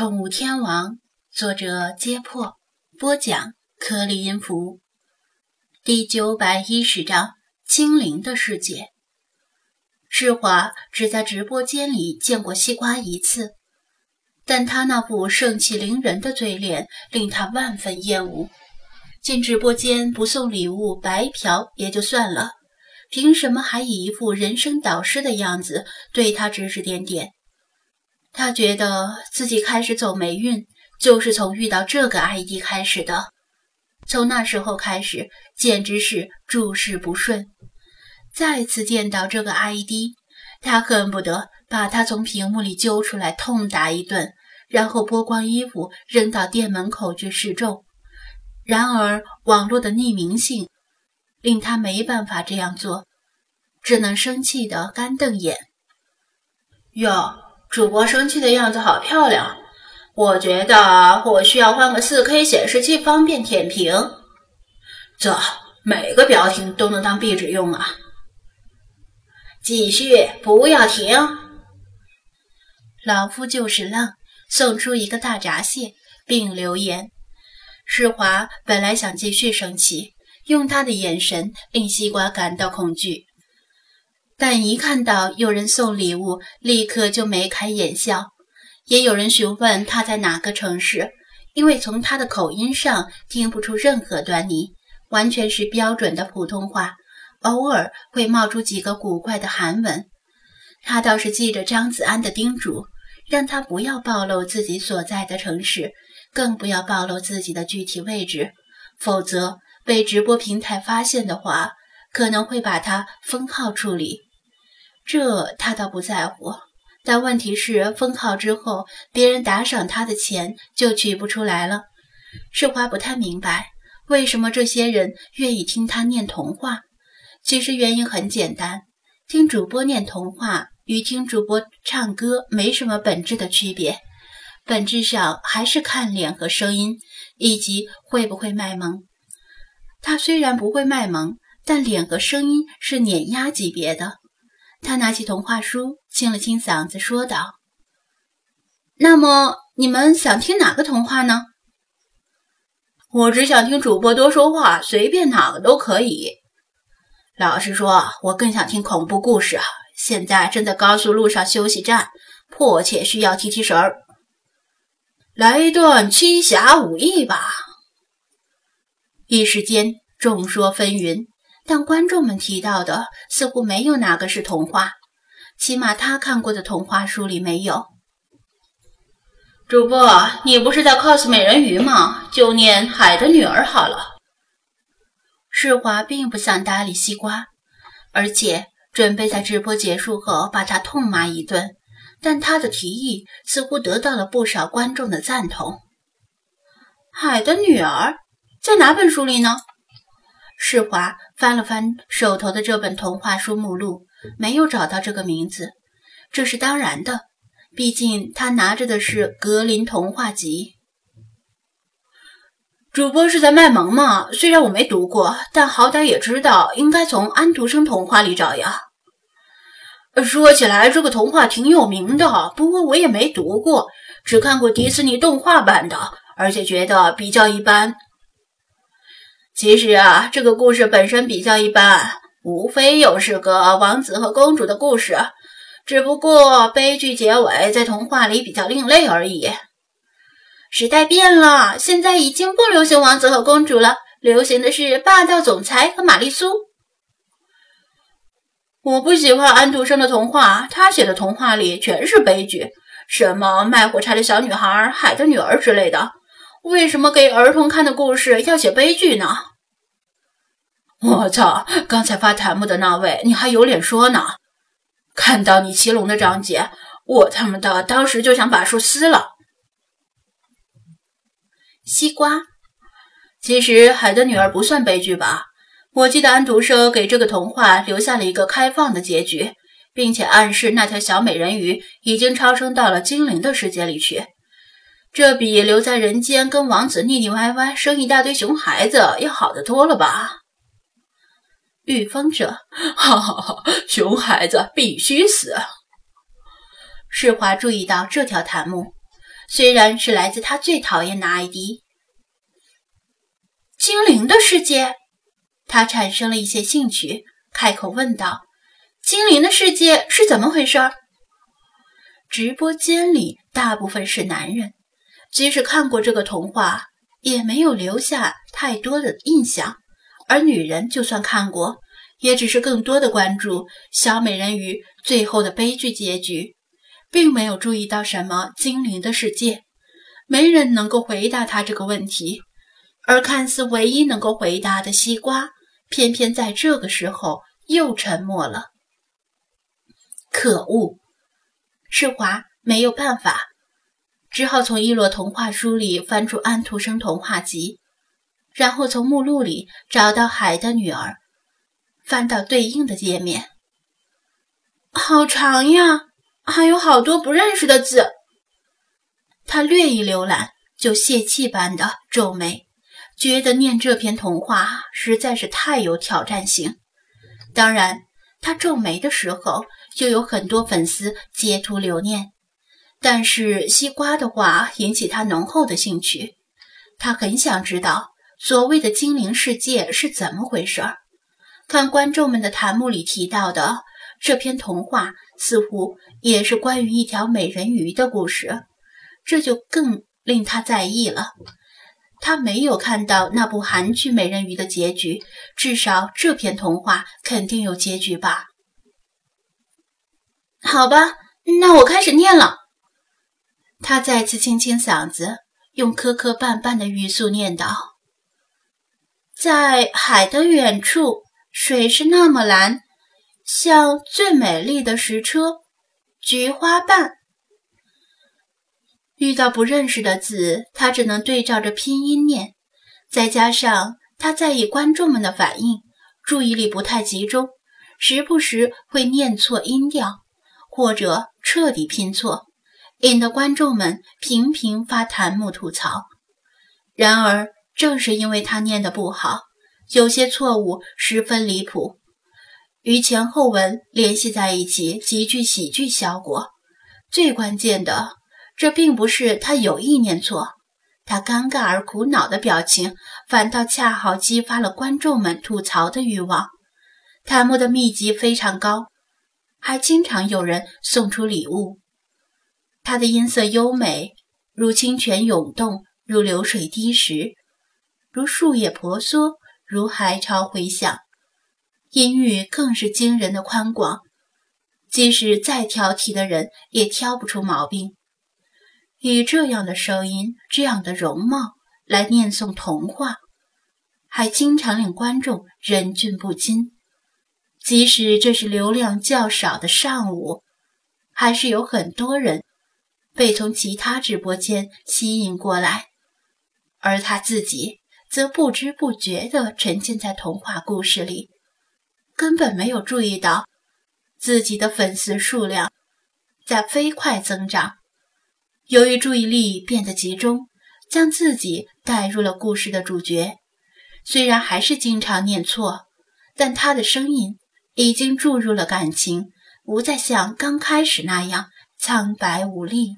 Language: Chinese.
宠物天王，作者：揭破，播讲：颗粒音符，第九百一十章：精灵的世界。世华只在直播间里见过西瓜一次，但他那副盛气凌人的嘴脸令他万分厌恶。进直播间不送礼物白嫖也就算了，凭什么还以一副人生导师的样子对他指指点点？他觉得自己开始走霉运，就是从遇到这个 ID 开始的。从那时候开始，简直是诸事不顺。再次见到这个 ID，他恨不得把他从屏幕里揪出来痛打一顿，然后剥光衣服扔到店门口去示众。然而，网络的匿名性令他没办法这样做，只能生气的干瞪眼。哟，主播生气的样子好漂亮，我觉得我需要换个 4K 显示器，方便舔屏。这每个表情都能当壁纸用啊！继续，不要停。老夫就是浪，送出一个大闸蟹，并留言。世华本来想继续生气，用他的眼神令西瓜感到恐惧，但一看到有人送礼物，立刻就眉开眼笑。也有人询问他在哪个城市，因为从他的口音上听不出任何端倪，完全是标准的普通话，偶尔会冒出几个古怪的韩文。他倒是记着张子安的叮嘱，让他不要暴露自己所在的城市。更不要暴露自己的具体位置，否则被直播平台发现的话，可能会把他封号处理。这他倒不在乎，但问题是封号之后，别人打赏他的钱就取不出来了。世华不太明白为什么这些人愿意听他念童话。其实原因很简单，听主播念童话与听主播唱歌没什么本质的区别。本质上还是看脸和声音，以及会不会卖萌。他虽然不会卖萌，但脸和声音是碾压级别的。他拿起童话书，清了清嗓子，说道：“那么你们想听哪个童话呢？”“我只想听主播多说话，随便哪个都可以。”“老实说，我更想听恐怖故事！现在正在高速路上休息站，迫切需要提提神儿。”来一段七侠五义吧！一时间众说纷纭，但观众们提到的似乎没有哪个是童话，起码他看过的童话书里没有。主播，你不是在 cos 美人鱼吗？就念《海的女儿》好了。世华并不想搭理西瓜，而且准备在直播结束后把他痛骂一顿。但他的提议似乎得到了不少观众的赞同。海的女儿在哪本书里呢？世华翻了翻手头的这本童话书目录，没有找到这个名字。这是当然的，毕竟他拿着的是《格林童话集》。主播是在卖萌吗？虽然我没读过，但好歹也知道应该从安徒生童话里找呀。说起来，这个童话挺有名的，不过我也没读过，只看过迪士尼动画版的，而且觉得比较一般。其实啊，这个故事本身比较一般，无非又是个王子和公主的故事，只不过悲剧结尾在童话里比较另类而已。时代变了，现在已经不流行王子和公主了，流行的是霸道总裁和玛丽苏。我不喜欢安徒生的童话，他写的童话里全是悲剧，什么卖火柴的小女孩、海的女儿之类的。为什么给儿童看的故事要写悲剧呢？我操！刚才发弹幕的那位，你还有脸说呢？看到你骑龙的章节，我他妈的当时就想把书撕了。西瓜，其实海的女儿不算悲剧吧？我记得安徒生给这个童话留下了一个开放的结局，并且暗示那条小美人鱼已经超生到了精灵的世界里去。这比留在人间跟王子腻腻歪歪生一大堆熊孩子要好得多了吧？御风者，哈哈哈，熊孩子必须死。世华注意到这条弹幕，虽然是来自他最讨厌的艾迪。精灵的世界，他产生了一些兴趣，开口问道：“精灵的世界是怎么回事？”直播间里大部分是男人，即使看过这个童话，也没有留下太多的印象；而女人就算看过，也只是更多的关注小美人鱼最后的悲剧结局，并没有注意到什么精灵的世界。没人能够回答他这个问题，而看似唯一能够回答的西瓜，偏偏在这个时候又沉默了。可恶！世华没有办法，只好从一摞童话书里翻出《安徒生童话集》，然后从目录里找到《海的女儿》，翻到对应的页面。好长呀，还有好多不认识的字。他略一浏览，就泄气般的皱眉，觉得念这篇童话实在是太有挑战性。当然，他皱眉的时候，就有很多粉丝截图留念。但是西瓜的话引起他浓厚的兴趣，他很想知道所谓的精灵世界是怎么回事儿。看观众们的弹幕里提到的这篇童话，似乎也是关于一条美人鱼的故事。这就更令他在意了。他没有看到那部韩剧《美人鱼》的结局，至少这篇童话肯定有结局吧？好吧，那我开始念了。他再次清清嗓子，用磕磕绊绊的语速念道：“在海的远处，水是那么蓝，像最美丽的石车，菊花瓣。”遇到不认识的字，他只能对照着拼音念。再加上他在意观众们的反应，注意力不太集中，时不时会念错音调，或者彻底拼错，引得观众们频频发弹幕吐槽。然而，正是因为他念得不好，有些错误十分离谱，与前后文联系在一起，极具喜剧效果。最关键的。这并不是他有意念错，他尴尬而苦恼的表情，反倒恰好激发了观众们吐槽的欲望。弹幕的密集非常高，还经常有人送出礼物。他的音色优美，如清泉涌动，如流水滴石，如树叶婆娑，如海潮回响。音域更是惊人的宽广，即使再挑剔的人也挑不出毛病。以这样的声音、这样的容貌来念诵童话，还经常令观众忍俊不禁。即使这是流量较少的上午，还是有很多人被从其他直播间吸引过来，而他自己则不知不觉地沉浸在童话故事里，根本没有注意到自己的粉丝数量在飞快增长。由于注意力变得集中，将自己带入了故事的主角。虽然还是经常念错，但他的声音已经注入了感情，不再像刚开始那样苍白无力。